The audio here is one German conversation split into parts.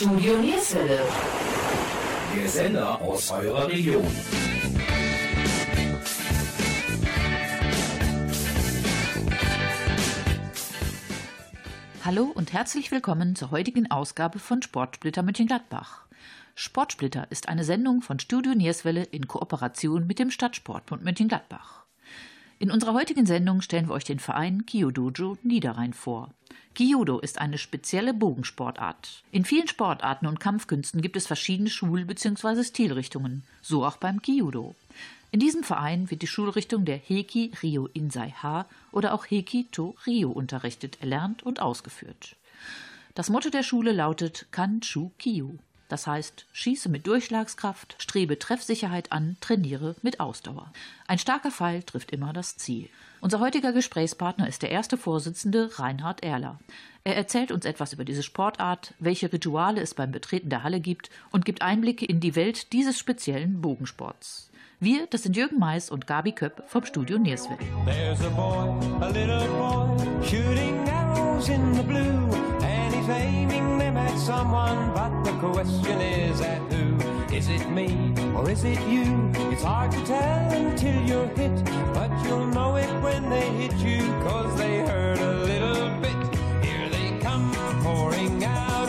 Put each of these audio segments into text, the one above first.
Studio Nierswelle. Der Sender aus eurer Region. Hallo und herzlich willkommen zur heutigen Ausgabe von Sportsplitter Mönchengladbach. Sportsplitter ist eine Sendung von Studio Nierswelle in Kooperation mit dem Stadtsportbund Mönchengladbach. In unserer heutigen Sendung stellen wir euch den Verein Kyodojo Niederrhein vor. Kyudo ist eine spezielle Bogensportart. In vielen Sportarten und Kampfkünsten gibt es verschiedene Schul- bzw. Stilrichtungen, so auch beim Kyudo. In diesem Verein wird die Schulrichtung der Heiki Ryo Insai Ha oder auch Heiki To Ryo unterrichtet, erlernt und ausgeführt. Das Motto der Schule lautet Kanchu Kyu. Das heißt, schieße mit Durchschlagskraft, strebe Treffsicherheit an, trainiere mit Ausdauer. Ein starker Pfeil trifft immer das Ziel. Unser heutiger Gesprächspartner ist der erste Vorsitzende Reinhard Erler. Er erzählt uns etwas über diese Sportart, welche Rituale es beim Betreten der Halle gibt und gibt Einblicke in die Welt dieses speziellen Bogensports. Wir, das sind Jürgen Mais und Gabi Köpp vom Studio blue, and he's aiming them at someone, but the question is at who? Is it me or is it you? It's hard to tell until you're hit, but you'll know it when they hit you, cause they hurt a little bit. Here they come pouring out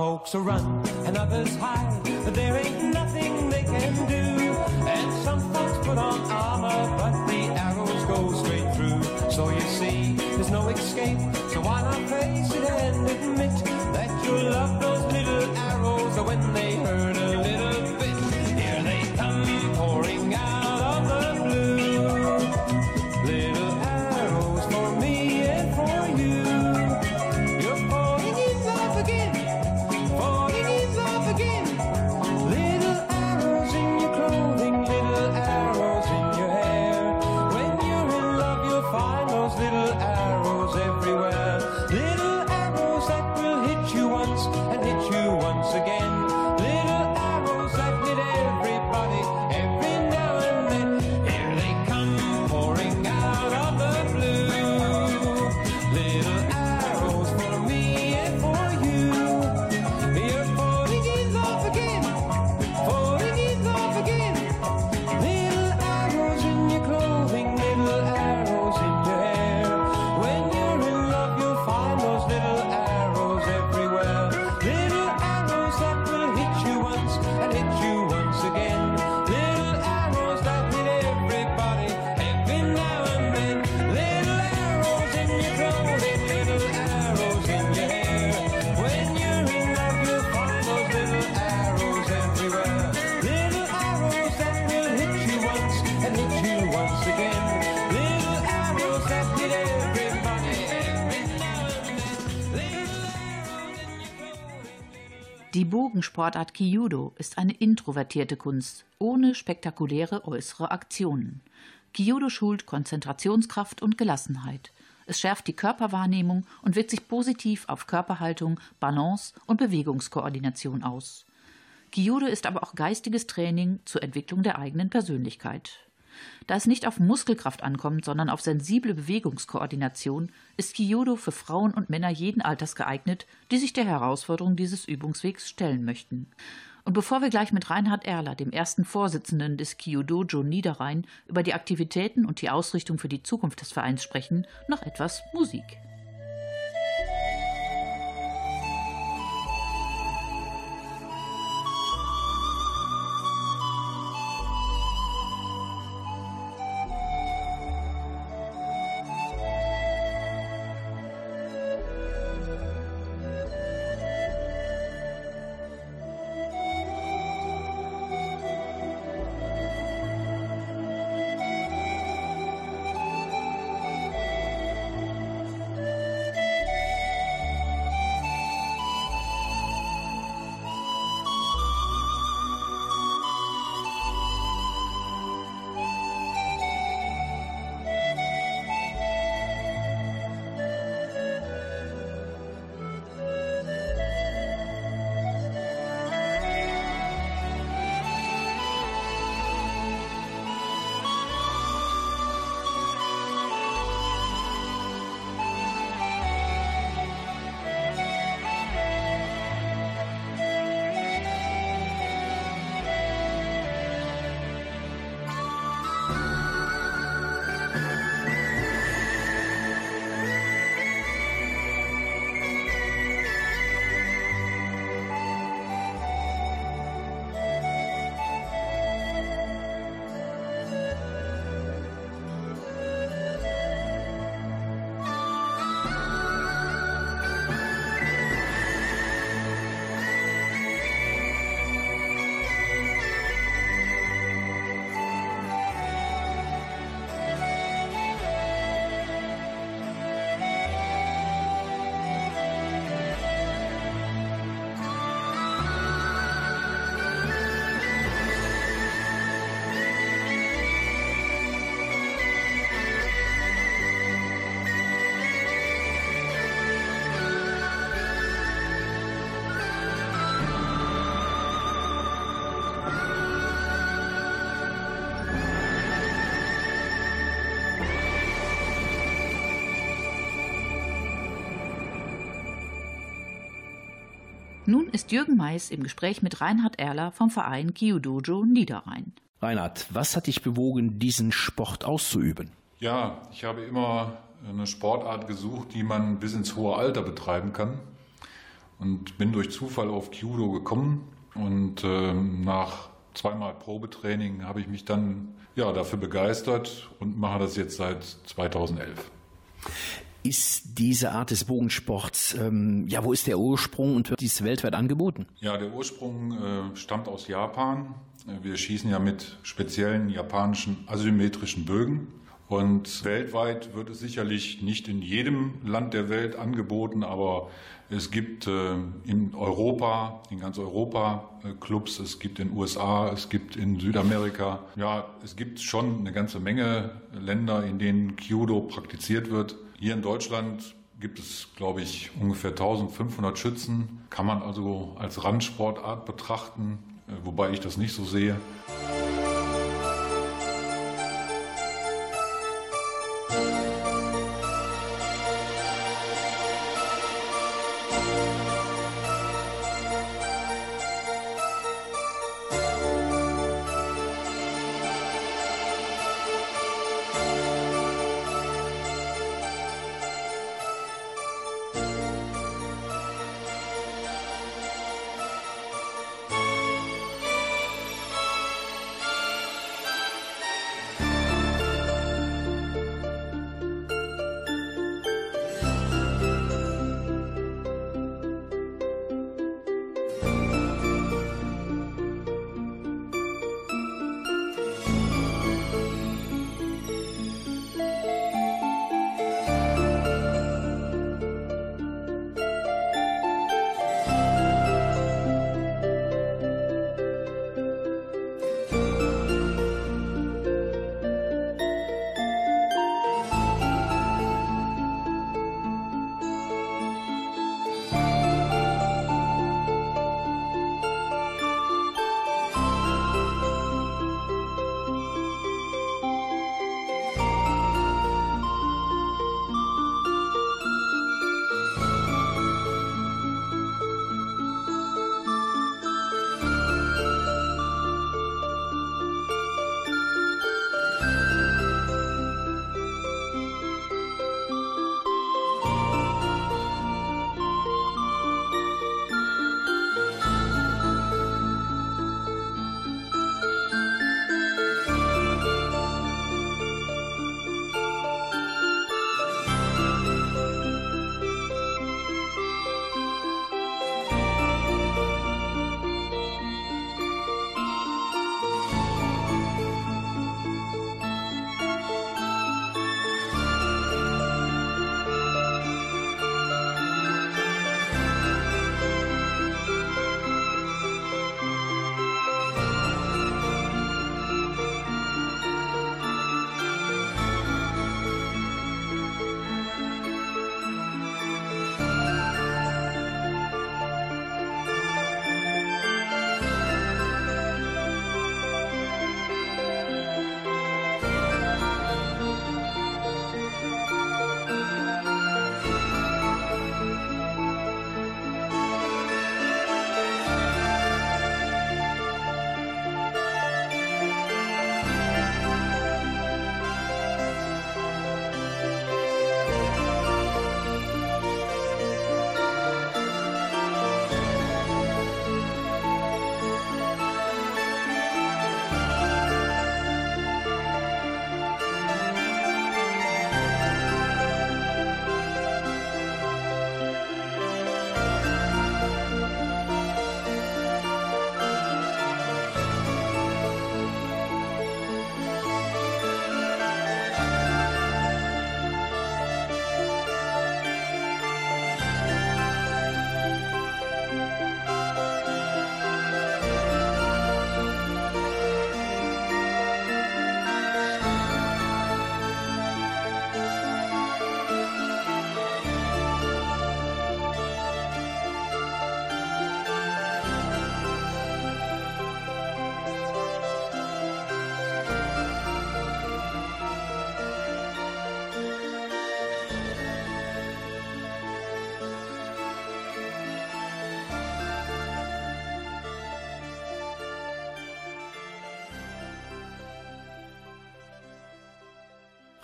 folks run and others hide, but there ain't nothing they can do. And some folks put on Die Bogensportart Kyudo ist eine introvertierte Kunst, ohne spektakuläre äußere Aktionen. Kyudo schult Konzentrationskraft und Gelassenheit. Es schärft die Körperwahrnehmung und wirkt sich positiv auf Körperhaltung, Balance und Bewegungskoordination aus. Kyudo ist aber auch geistiges Training zur Entwicklung der eigenen Persönlichkeit. Da es nicht auf Muskelkraft ankommt, sondern auf sensible Bewegungskoordination, ist Kyudo für Frauen und Männer jeden Alters geeignet, die sich der Herausforderung dieses Übungswegs stellen möchten. Und bevor wir gleich mit Reinhard Erler, dem ersten Vorsitzenden des Kyudojo Niederrhein, über die Aktivitäten und die Ausrichtung für die Zukunft des Vereins sprechen, noch etwas Musik. Nun ist Jürgen Mais im Gespräch mit Reinhard Erler vom Verein Kyudojo Niederrhein. Reinhard, was hat dich bewogen, diesen Sport auszuüben? Ja, ich habe immer eine Sportart gesucht, die man bis ins hohe Alter betreiben kann. Und bin durch Zufall auf Kyudo gekommen. Und äh, nach zweimal Probetraining habe ich mich dann ja, dafür begeistert und mache das jetzt seit 2011. Ist diese Art des Bogensports, ähm, ja, wo ist der Ursprung und wird dies weltweit angeboten? Ja, der Ursprung äh, stammt aus Japan. Wir schießen ja mit speziellen japanischen asymmetrischen Bögen. Und weltweit wird es sicherlich nicht in jedem Land der Welt angeboten, aber es gibt äh, in Europa, in ganz Europa äh, Clubs, es gibt in den USA, es gibt in Südamerika. Ja, es gibt schon eine ganze Menge Länder, in denen Kyudo praktiziert wird. Hier in Deutschland gibt es, glaube ich, ungefähr 1500 Schützen. Kann man also als Randsportart betrachten, äh, wobei ich das nicht so sehe.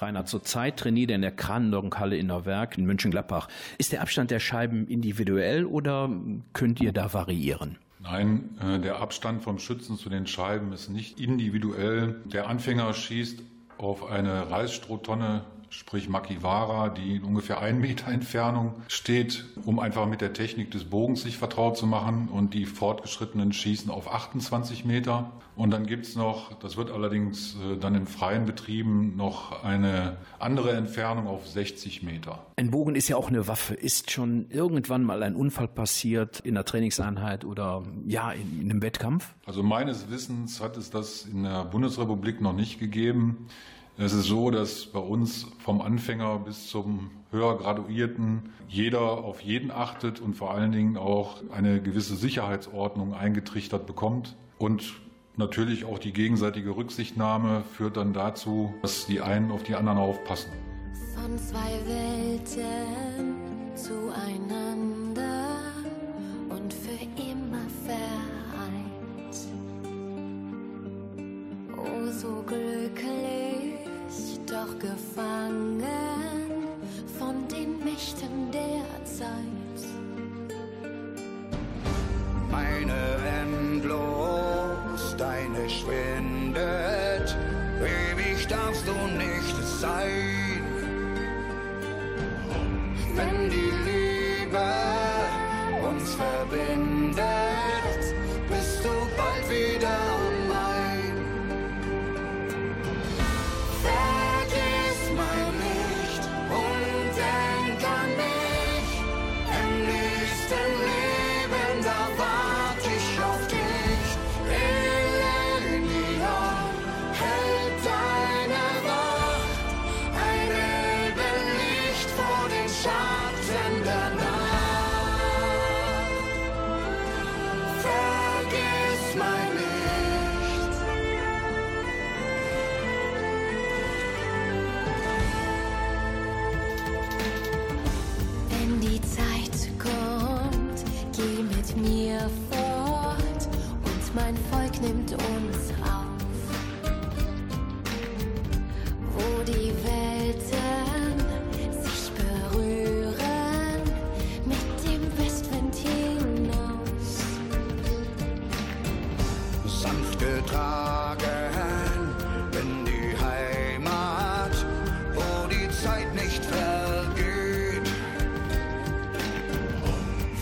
Rainer, zurzeit trainiert er in der Kranendornhalle in Neuwerk in München-Gladbach. Ist der Abstand der Scheiben individuell oder könnt ihr da variieren? Nein, äh, der Abstand vom Schützen zu den Scheiben ist nicht individuell. Der Anfänger schießt auf eine Reisstrohtonne sprich Makiwara, die in ungefähr einen Meter Entfernung steht, um einfach mit der Technik des Bogens sich vertraut zu machen. Und die Fortgeschrittenen schießen auf 28 Meter. Und dann gibt es noch, das wird allerdings äh, dann in freien Betrieben, noch eine andere Entfernung auf 60 Meter. Ein Bogen ist ja auch eine Waffe. Ist schon irgendwann mal ein Unfall passiert in der Trainingseinheit oder ja, in, in einem Wettkampf? Also meines Wissens hat es das in der Bundesrepublik noch nicht gegeben. Es ist so, dass bei uns vom Anfänger bis zum höher Graduierten jeder auf jeden achtet und vor allen Dingen auch eine gewisse Sicherheitsordnung eingetrichtert bekommt. Und natürlich auch die gegenseitige Rücksichtnahme führt dann dazu, dass die einen auf die anderen aufpassen. Von zwei Welten zueinander und für immer vereint. Oh, so glücklich doch gefangen von den Mächten der Zeit. Meine endlos, deine schwindet, ewig darfst du nicht sein. Wenn die Liebe uns verbindet,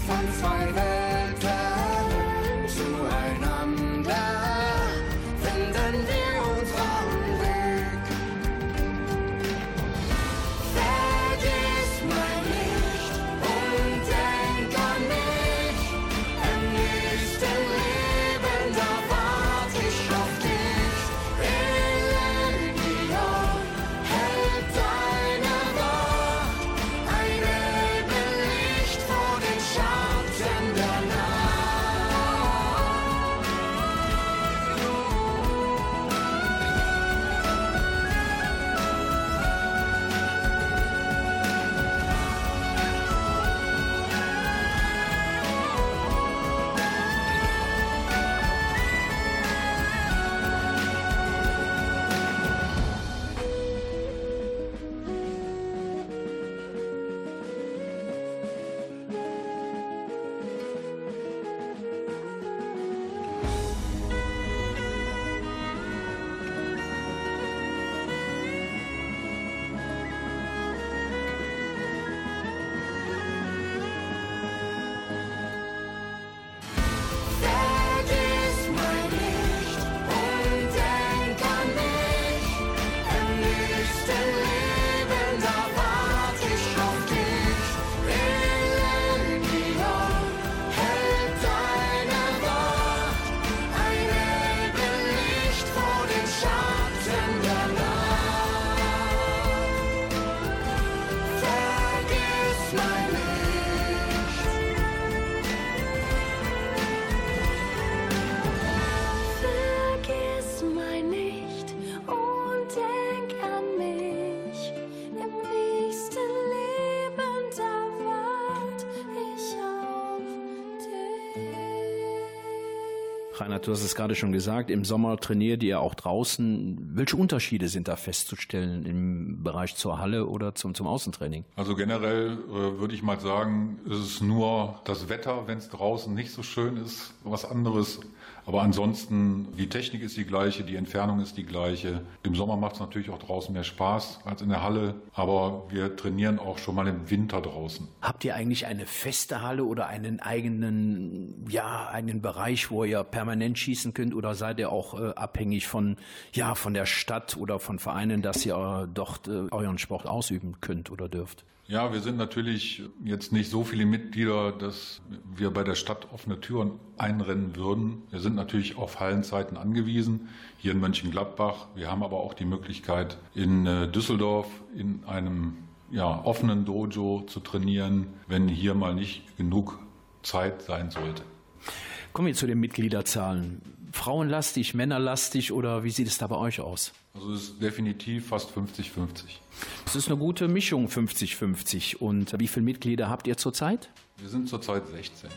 van zwaarden. Du hast es gerade schon gesagt, im Sommer trainiert ihr auch draußen. Welche Unterschiede sind da festzustellen im Bereich zur Halle oder zum, zum Außentraining? Also generell äh, würde ich mal sagen, ist es nur das Wetter, wenn es draußen nicht so schön ist, was anderes. Aber ansonsten, die Technik ist die gleiche, die Entfernung ist die gleiche. Im Sommer macht es natürlich auch draußen mehr Spaß als in der Halle, aber wir trainieren auch schon mal im Winter draußen. Habt ihr eigentlich eine feste Halle oder einen eigenen, ja, einen Bereich, wo ihr permanent schießen könnt oder seid ihr auch äh, abhängig von, ja, von der Stadt oder von Vereinen, dass ihr dort äh, euren Sport ausüben könnt oder dürft? Ja, wir sind natürlich jetzt nicht so viele Mitglieder, dass wir bei der Stadt offene Türen einrennen würden. Wir sind natürlich auf Hallenzeiten angewiesen, hier in Mönchengladbach. Wir haben aber auch die Möglichkeit, in äh, Düsseldorf in einem ja, offenen Dojo zu trainieren, wenn hier mal nicht genug Zeit sein sollte. Kommen wir zu den Mitgliederzahlen. Frauenlastig, männerlastig oder wie sieht es da bei euch aus? Also es ist definitiv fast 50-50. Es ist eine gute Mischung 50-50. Und wie viele Mitglieder habt ihr zurzeit? Wir sind zurzeit 16.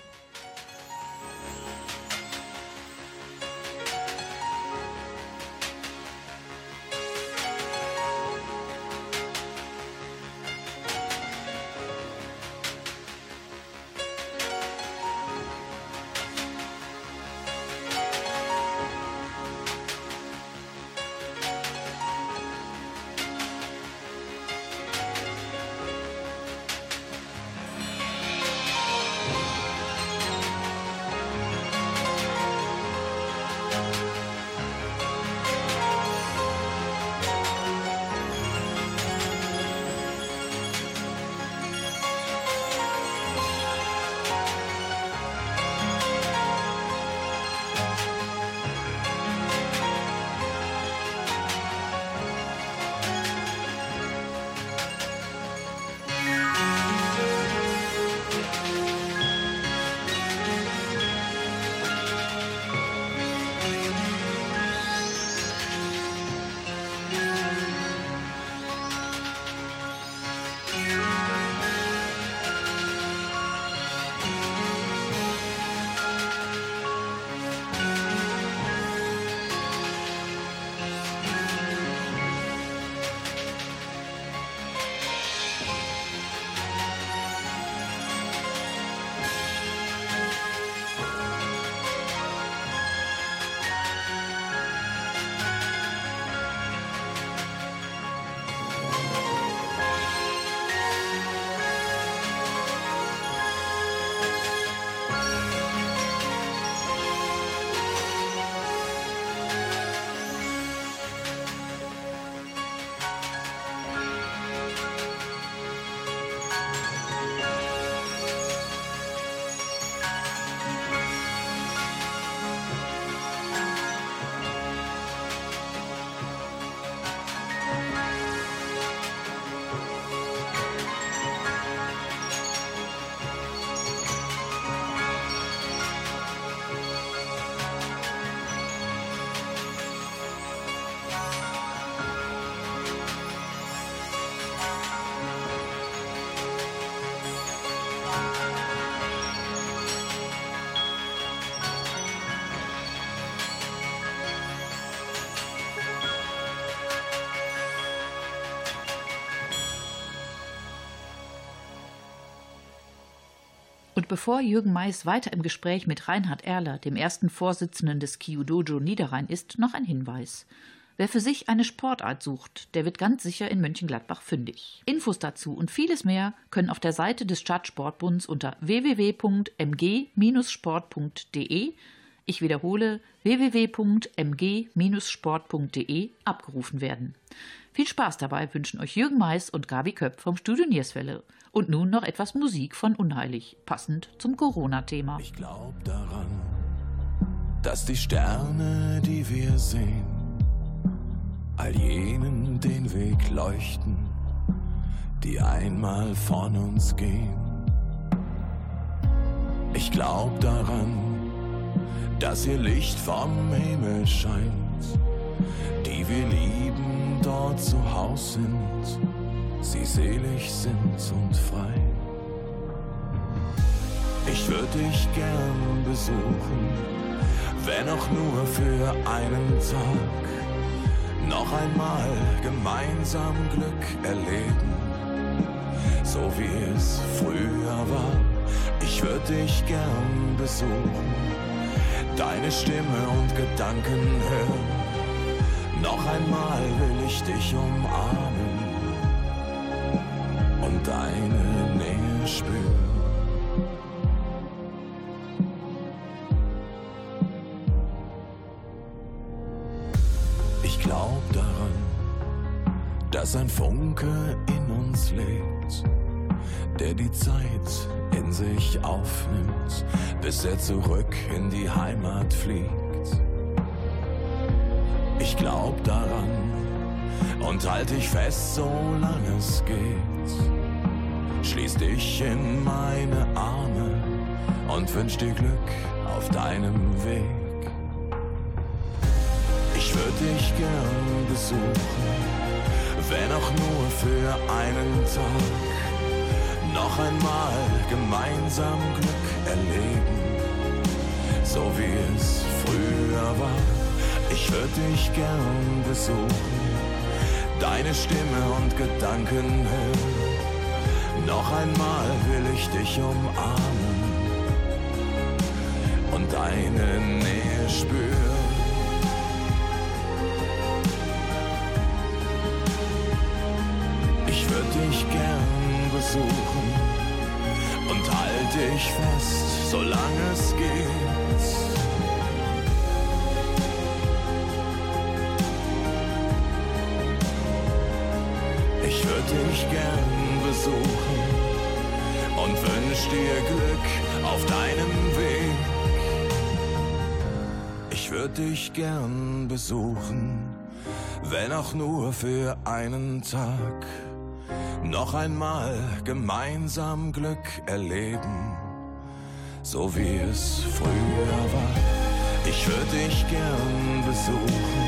Bevor Jürgen Mais weiter im Gespräch mit Reinhard Erler, dem ersten Vorsitzenden des Kyudojo Niederrhein ist, noch ein Hinweis. Wer für sich eine Sportart sucht, der wird ganz sicher in Mönchengladbach fündig. Infos dazu und vieles mehr können auf der Seite des Stadtsportbunds unter www.mg-sport.de ich wiederhole www.mg-sport.de abgerufen werden. Viel Spaß dabei wünschen euch Jürgen Mais und Gabi Köpp vom Studio Nierswelle. Und nun noch etwas Musik von Unheilig, passend zum Corona-Thema. Ich glaub daran, dass die Sterne, die wir sehen, all jenen den Weg leuchten, die einmal von uns gehen. Ich glaub daran, dass ihr Licht vom Himmel scheint, die wir lieben dort zu Haus sind, sie selig sind und frei. Ich würde dich gern besuchen, wenn auch nur für einen Tag, noch einmal gemeinsam Glück erleben, so wie es früher war. Ich würde dich gern besuchen, deine Stimme und Gedanken hören. Noch einmal will ich dich umarmen deine Nähe spüren. Ich glaub daran, dass ein Funke in uns lebt, der die Zeit in sich aufnimmt, bis er zurück in die Heimat fliegt. Ich glaub daran und halt dich fest, solange es geht. Schließ dich in meine Arme und wünsch dir Glück auf deinem Weg. Ich würde dich gern besuchen, wenn auch nur für einen Tag. Noch einmal gemeinsam Glück erleben, so wie es früher war. Ich würde dich gern besuchen, deine Stimme und Gedanken hören. Noch einmal will ich dich umarmen und deine Nähe spüren. Ich würde dich gern besuchen und halt dich fest, solange es geht. Ich würde dich gern besuchen und wünsch dir Glück auf deinem Weg. Ich würde dich gern besuchen, wenn auch nur für einen Tag. Noch einmal gemeinsam Glück erleben, so wie es früher war. Ich würde dich gern besuchen,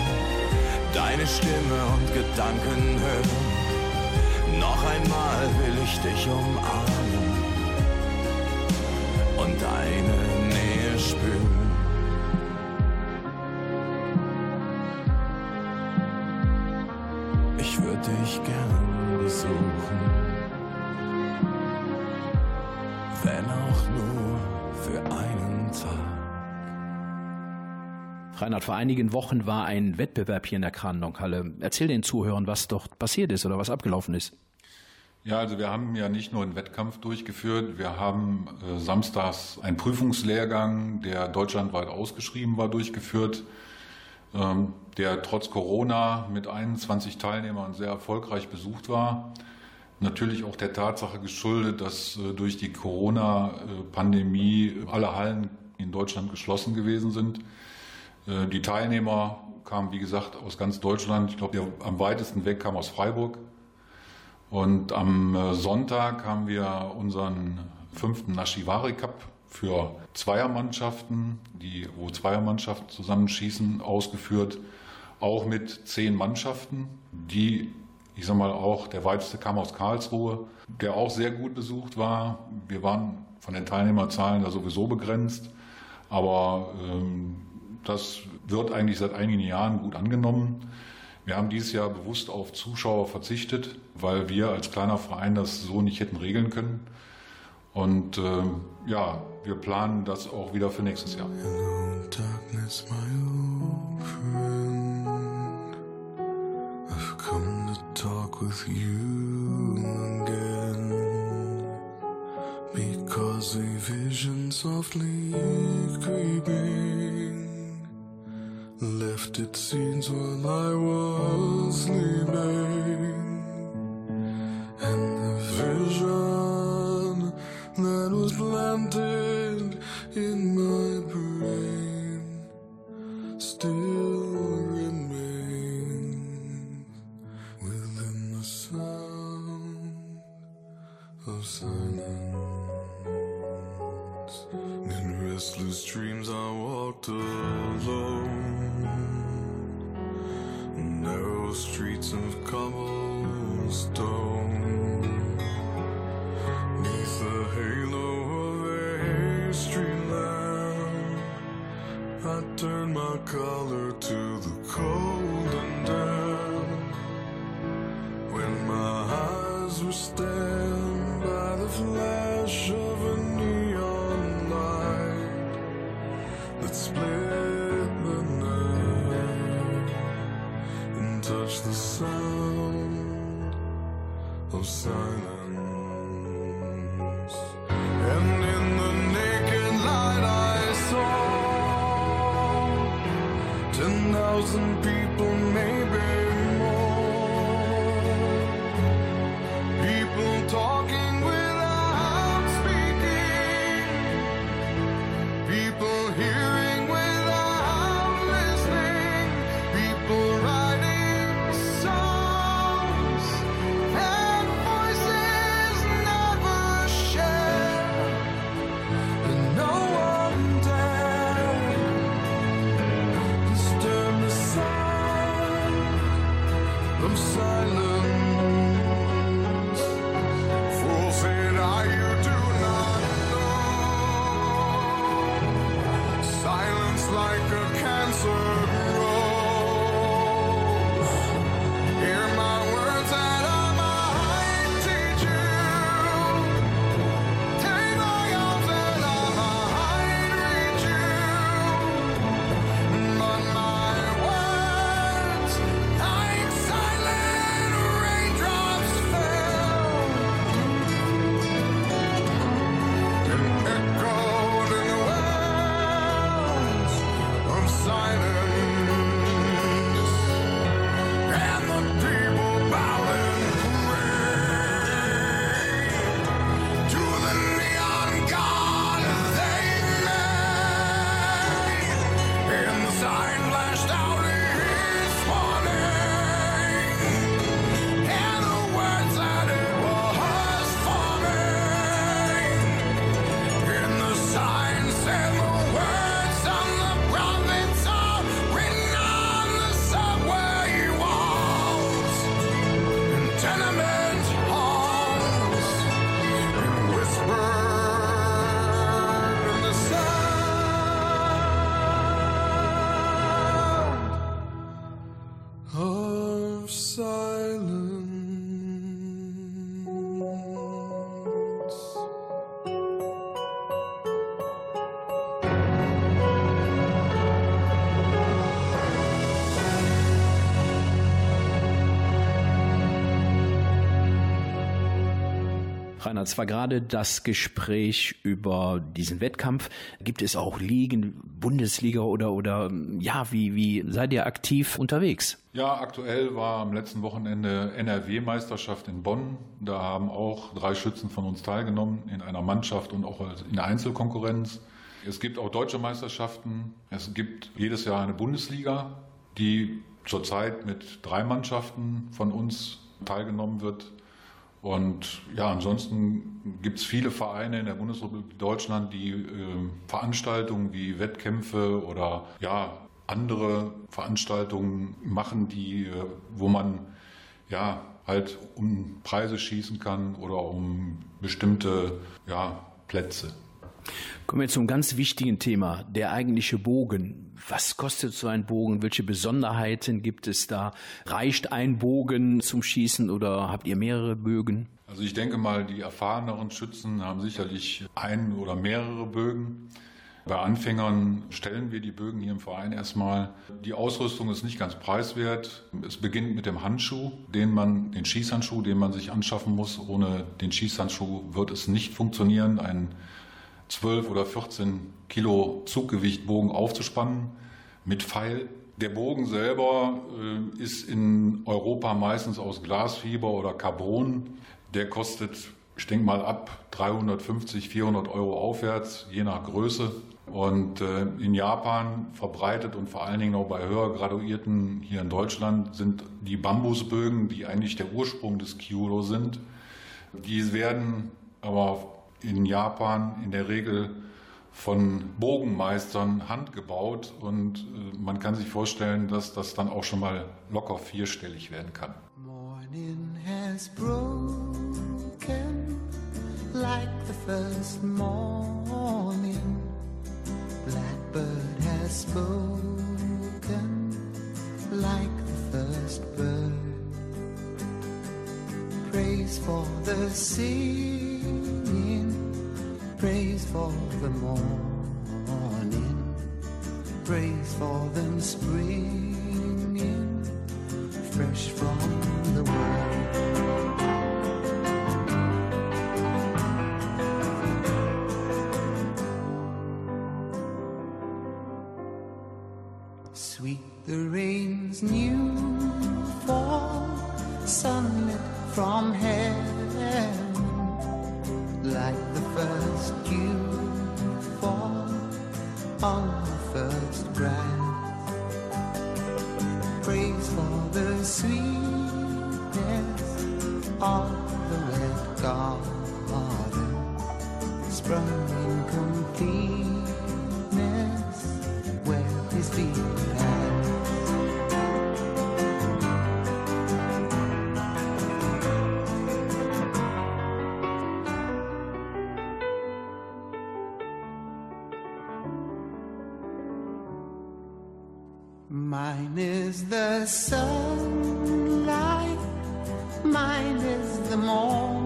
deine Stimme und Gedanken hören. Noch einmal will ich dich umarmen und deine Nähe spüren. Ich würde dich gern besuchen, wenn auch nur für einen Tag. Reinhard, vor einigen Wochen war ein Wettbewerb hier in der Kranendonk-Halle. Erzähl den Zuhörern, was dort passiert ist oder was abgelaufen ist. Ja, also wir haben ja nicht nur einen Wettkampf durchgeführt, wir haben äh, samstags einen Prüfungslehrgang, der deutschlandweit ausgeschrieben war, durchgeführt, ähm, der trotz Corona mit 21 Teilnehmern sehr erfolgreich besucht war. Natürlich auch der Tatsache geschuldet, dass äh, durch die Corona-Pandemie alle Hallen in Deutschland geschlossen gewesen sind. Äh, die Teilnehmer kamen, wie gesagt, aus ganz Deutschland. Ich glaube, der am weitesten weg kam aus Freiburg. Und am äh, Sonntag haben wir unseren fünften Nashiwari Cup für Zweiermannschaften, die, wo Zweiermannschaften zusammenschießen, ausgeführt. Auch mit zehn Mannschaften, die, ich sag mal, auch der weiteste kam aus Karlsruhe, der auch sehr gut besucht war. Wir waren von den Teilnehmerzahlen da sowieso begrenzt, aber ähm, das wird eigentlich seit einigen Jahren gut angenommen. Wir haben dieses Jahr bewusst auf Zuschauer verzichtet, weil wir als kleiner Verein das so nicht hätten regeln können. Und äh, ja, wir planen das auch wieder für nächstes Jahr. Because a vision softly creeping left its scenes while I was sleeping. And the vision that was planted in my brain still Rainer, es war gerade das Gespräch über diesen Wettkampf. Gibt es auch Ligen, Bundesliga oder, oder ja, wie, wie seid ihr aktiv unterwegs? Ja, aktuell war am letzten Wochenende NRW-Meisterschaft in Bonn. Da haben auch drei Schützen von uns teilgenommen in einer Mannschaft und auch in der Einzelkonkurrenz. Es gibt auch deutsche Meisterschaften. Es gibt jedes Jahr eine Bundesliga, die zurzeit mit drei Mannschaften von uns teilgenommen wird. Und ja, ansonsten gibt es viele Vereine in der Bundesrepublik Deutschland, die äh, Veranstaltungen wie Wettkämpfe oder ja, andere Veranstaltungen machen, die, äh, wo man ja halt um Preise schießen kann oder um bestimmte ja, Plätze. Kommen wir zum ganz wichtigen Thema, der eigentliche Bogen. Was kostet so ein Bogen? Welche Besonderheiten gibt es da? Reicht ein Bogen zum Schießen oder habt ihr mehrere Bögen? Also ich denke mal, die erfahreneren Schützen haben sicherlich ein oder mehrere Bögen. Bei Anfängern stellen wir die Bögen hier im Verein erstmal. Die Ausrüstung ist nicht ganz preiswert. Es beginnt mit dem Handschuh, den man, den Schießhandschuh, den man sich anschaffen muss. Ohne den Schießhandschuh wird es nicht funktionieren, einen 12 oder 14 Kilo Zuggewichtbogen aufzuspannen mit Pfeil. Der Bogen selber äh, ist in Europa meistens aus Glasfiber oder Carbon. Der kostet, ich denke mal, ab 350, 400 Euro aufwärts, je nach Größe. Und äh, in Japan verbreitet und vor allen Dingen auch bei höher Graduierten hier in Deutschland sind die Bambusbögen, die eigentlich der Ursprung des Kyudo sind. Die werden aber in Japan in der Regel von Bogenmeistern handgebaut und äh, man kann sich vorstellen, dass das dann auch schon mal locker vierstellig werden kann. Morning has broken like the first morning. Blackbird has spoken like the first bird. Praise for the sea. Praise for the morning, praise for them springing fresh from the world. Mine is the sunlight, mine is the morning,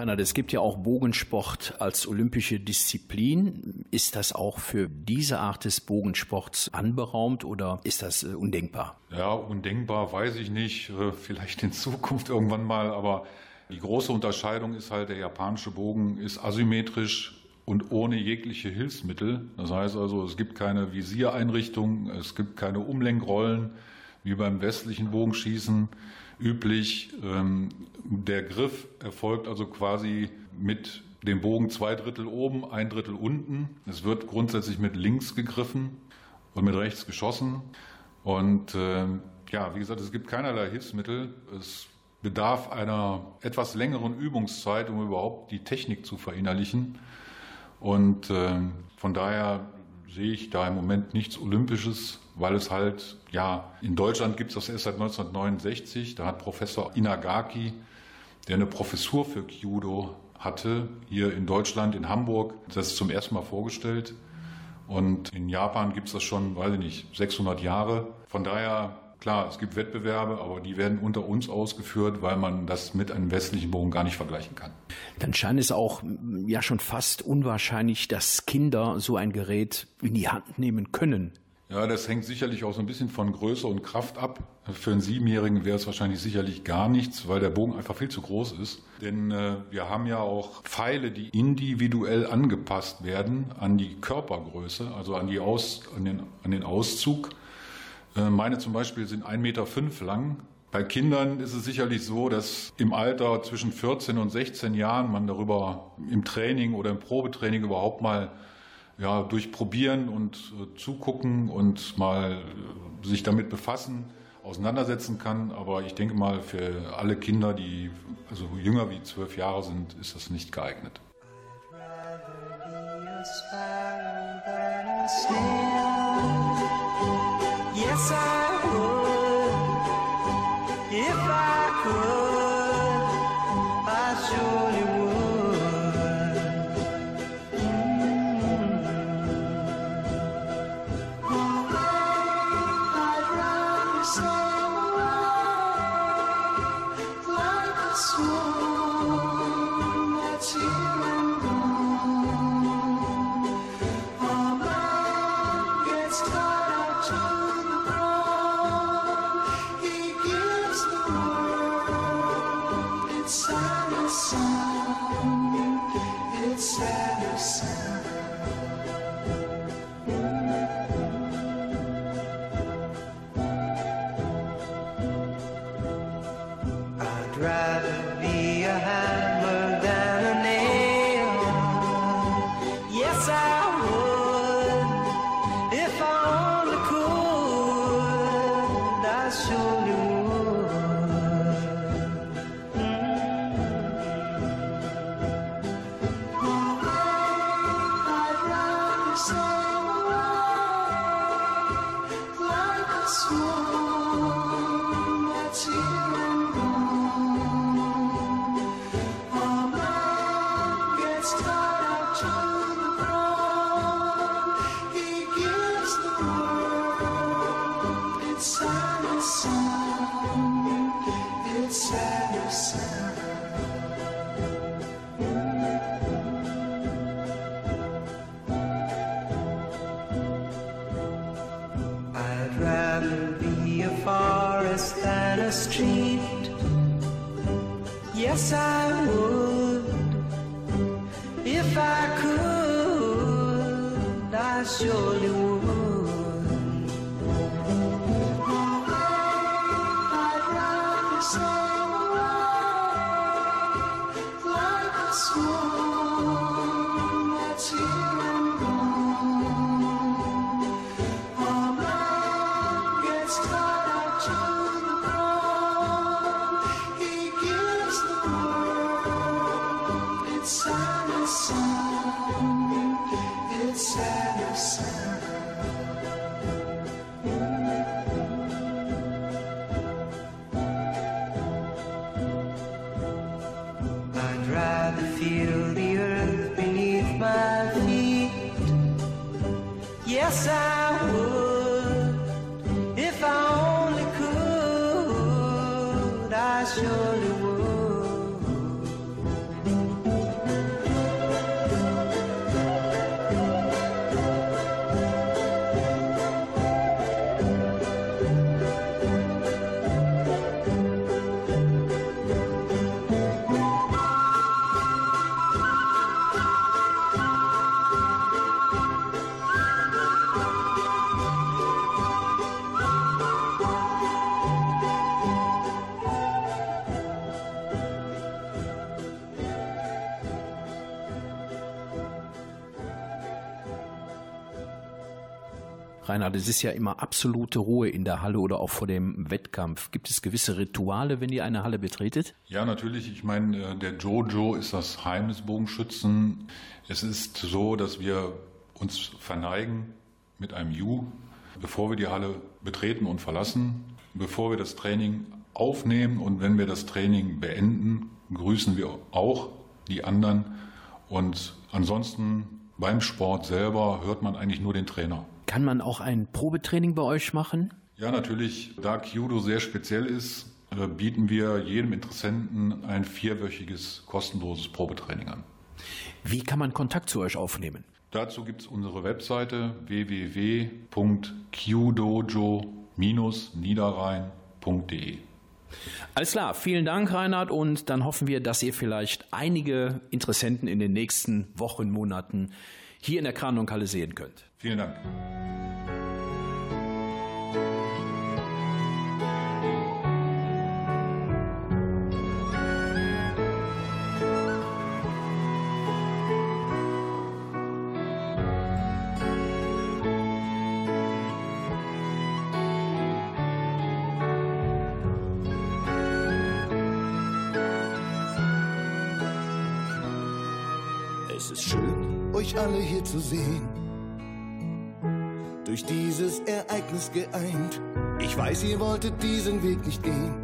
Reinhard, es gibt ja auch Bogensport als olympische Disziplin. Ist das auch für diese Art des Bogensports anberaumt oder ist das äh, undenkbar? Ja, undenkbar weiß ich nicht. Äh, Vielleicht in Zukunft irgendwann mal. Aber die große Unterscheidung ist halt, der japanische Bogen ist asymmetrisch und ohne jegliche Hilfsmittel. Das heißt also, es gibt keine Visiereinrichtung, es gibt keine Umlenkrollen wie beim westlichen Bogenschießen üblich. Ähm, Der Griff erfolgt also quasi mit dem Bogen zwei Drittel oben, ein Drittel unten. Es wird grundsätzlich mit links gegriffen und mit rechts geschossen. Und äh, ja, wie gesagt, es gibt keinerlei Hilfsmittel. Es bedarf einer etwas längeren Übungszeit, um überhaupt die Technik zu verinnerlichen. Und äh, von daher sehe ich da im Moment nichts Olympisches, weil es halt, ja, in Deutschland gibt es das erst seit 1969. Da hat Professor Inagaki, der eine Professur für Judo hatte, hier in Deutschland, in Hamburg, das zum ersten Mal vorgestellt. Und in Japan gibt es das schon, weiß ich nicht, 600 Jahre. Von daher, klar, es gibt Wettbewerbe, aber die werden unter uns ausgeführt, weil man das mit einem westlichen Bogen gar nicht vergleichen kann. Dann scheint es auch ja schon fast unwahrscheinlich, dass Kinder so ein Gerät in die Hand nehmen können. Ja, das hängt sicherlich auch so ein bisschen von Größe und Kraft ab. Für einen Siebenjährigen wäre es wahrscheinlich sicherlich gar nichts, weil der Bogen einfach viel zu groß ist. Denn äh, wir haben ja auch Pfeile, die individuell angepasst werden an die Körpergröße, also an, die Aus, an, den, an den Auszug. Äh, meine zum Beispiel sind 1,5 Meter lang. Bei Kindern ist es sicherlich so, dass im Alter zwischen 14 und 16 Jahren man darüber im Training oder im Probetraining überhaupt mal ja, durch Probieren und äh, Zugucken und mal äh, sich damit befassen, auseinandersetzen kann. Aber ich denke mal, für alle Kinder, die also jünger wie zwölf Jahre sind, ist das nicht geeignet. Yes, I would. If sua cabeça. Reinhard, es ist ja immer absolute Ruhe in der Halle oder auch vor dem Wettkampf. Gibt es gewisse Rituale, wenn ihr eine Halle betretet? Ja, natürlich. Ich meine, äh, der Jojo ist das Heim des Bogenschützen. Es ist so, dass wir uns verneigen mit einem You, bevor wir die Halle betreten und verlassen, bevor wir das Training aufnehmen und wenn wir das Training beenden, grüßen wir auch die anderen. Und ansonsten beim Sport selber hört man eigentlich nur den Trainer. Kann man auch ein Probetraining bei euch machen? Ja, natürlich. Da Kyudo sehr speziell ist, äh, bieten wir jedem Interessenten ein vierwöchiges kostenloses Probetraining an. Wie kann man Kontakt zu euch aufnehmen? Dazu gibt es unsere Webseite www.qdojo-niederrhein.de. Alles klar, vielen Dank, Reinhard, und dann hoffen wir, dass ihr vielleicht einige Interessenten in den nächsten Wochen, Monaten hier in der Kranunghalle sehen könnt. Vielen Dank. Es ist schön, euch alle hier zu sehen durch dieses Ereignis geeint. Ich weiß, ihr wolltet diesen Weg nicht gehen.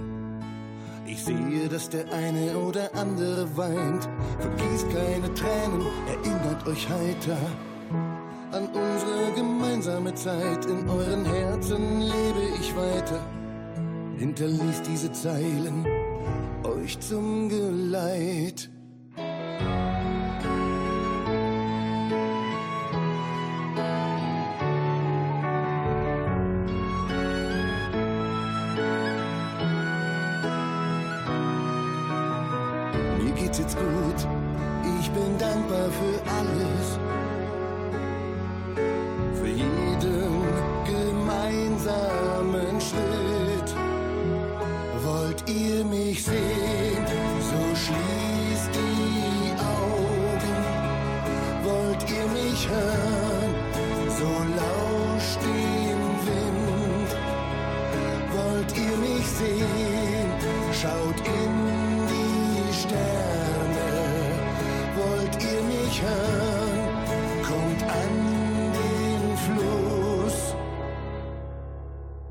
Ich sehe, dass der eine oder andere weint. Vergießt keine Tränen, erinnert euch heiter an unsere gemeinsame Zeit. In euren Herzen lebe ich weiter. Hinterließ diese Zeilen euch zum Geleit.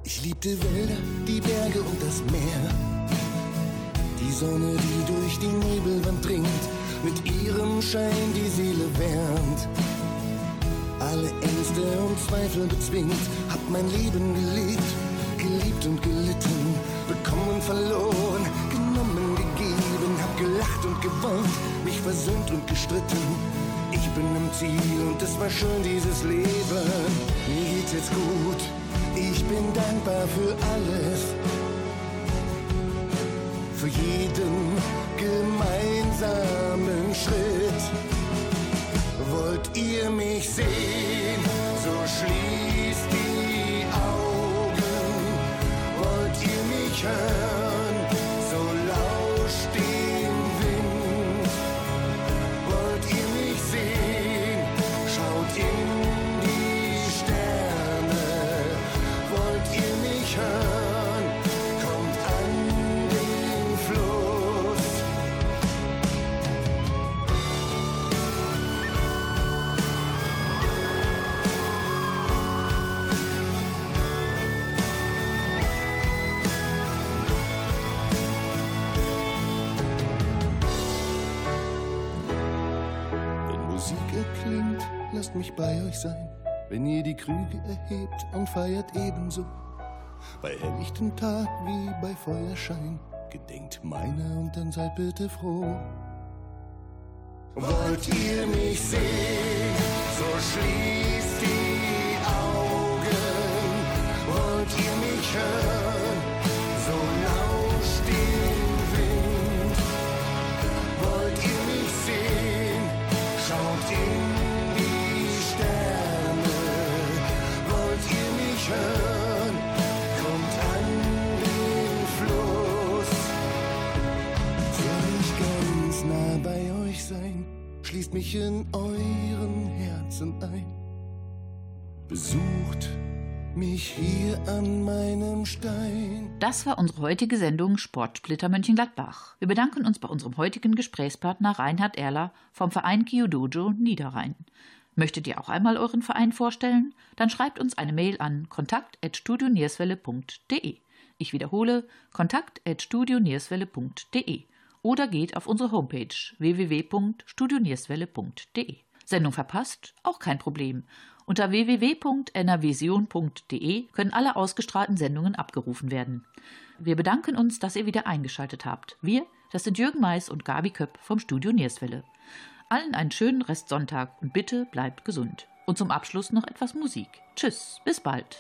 Ich liebte Wälder, die Berge und das Meer. Die Sonne, die durch die Nebelwand dringt, mit ihrem Schein die Seele wärmt. Alle Ängste und Zweifel bezwingt, hab mein Leben gelebt, geliebt und gelitten, bekommen, verloren, genommen, gegeben, hab gelacht und gewonnen, mich versöhnt und gestritten. Ich bin am Ziel und es war schön dieses Leben. Mir geht's jetzt gut, ich bin dankbar für alles. Für jeden gemeinsamen Schritt. Wollt ihr mich sehen, so schließt die Augen. Wollt ihr mich hören, bei euch sein. Wenn ihr die Krüge erhebt und feiert ebenso. Bei helllichtem Tag wie bei Feuerschein. Gedenkt meiner und dann seid bitte froh. Wollt ihr mich sehen, so schließt die mich in euren Herzen ein. Besucht mich hier an meinem Stein. Das war unsere heutige Sendung Sportsplitter Mönchengladbach. Wir bedanken uns bei unserem heutigen Gesprächspartner Reinhard Erler vom Verein Kyudojo Niederrhein. Möchtet ihr auch einmal euren Verein vorstellen? Dann schreibt uns eine Mail an kontakt.studionierswelle.de. Ich wiederhole kontakt.studionierswelle.de oder geht auf unsere Homepage www.studionierswelle.de. Sendung verpasst? Auch kein Problem. Unter www.nrvision.de können alle ausgestrahlten Sendungen abgerufen werden. Wir bedanken uns, dass ihr wieder eingeschaltet habt. Wir, das sind Jürgen Mais und Gabi Köpp vom Studio Nierswelle. Allen einen schönen Restsonntag und bitte bleibt gesund. Und zum Abschluss noch etwas Musik. Tschüss, bis bald.